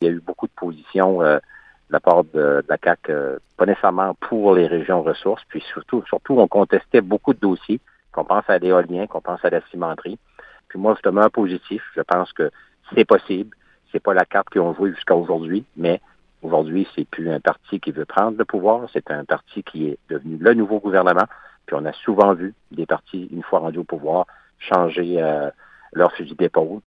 Il y a eu beaucoup de positions euh, de la part de, la CAC, euh, pas nécessairement pour les régions ressources, puis surtout, surtout, on contestait beaucoup de dossiers, qu'on pense à l'éolien, qu'on pense à la cimenterie. Puis moi, c'est un positif. Je pense que c'est possible. C'est pas la carte qu'ils ont jusqu'à aujourd'hui, mais aujourd'hui, c'est plus un parti qui veut prendre le pouvoir, c'est un parti qui est devenu le nouveau gouvernement. Puis on a souvent vu des partis, une fois rendus au pouvoir, changer euh, leur fusil d'épaule,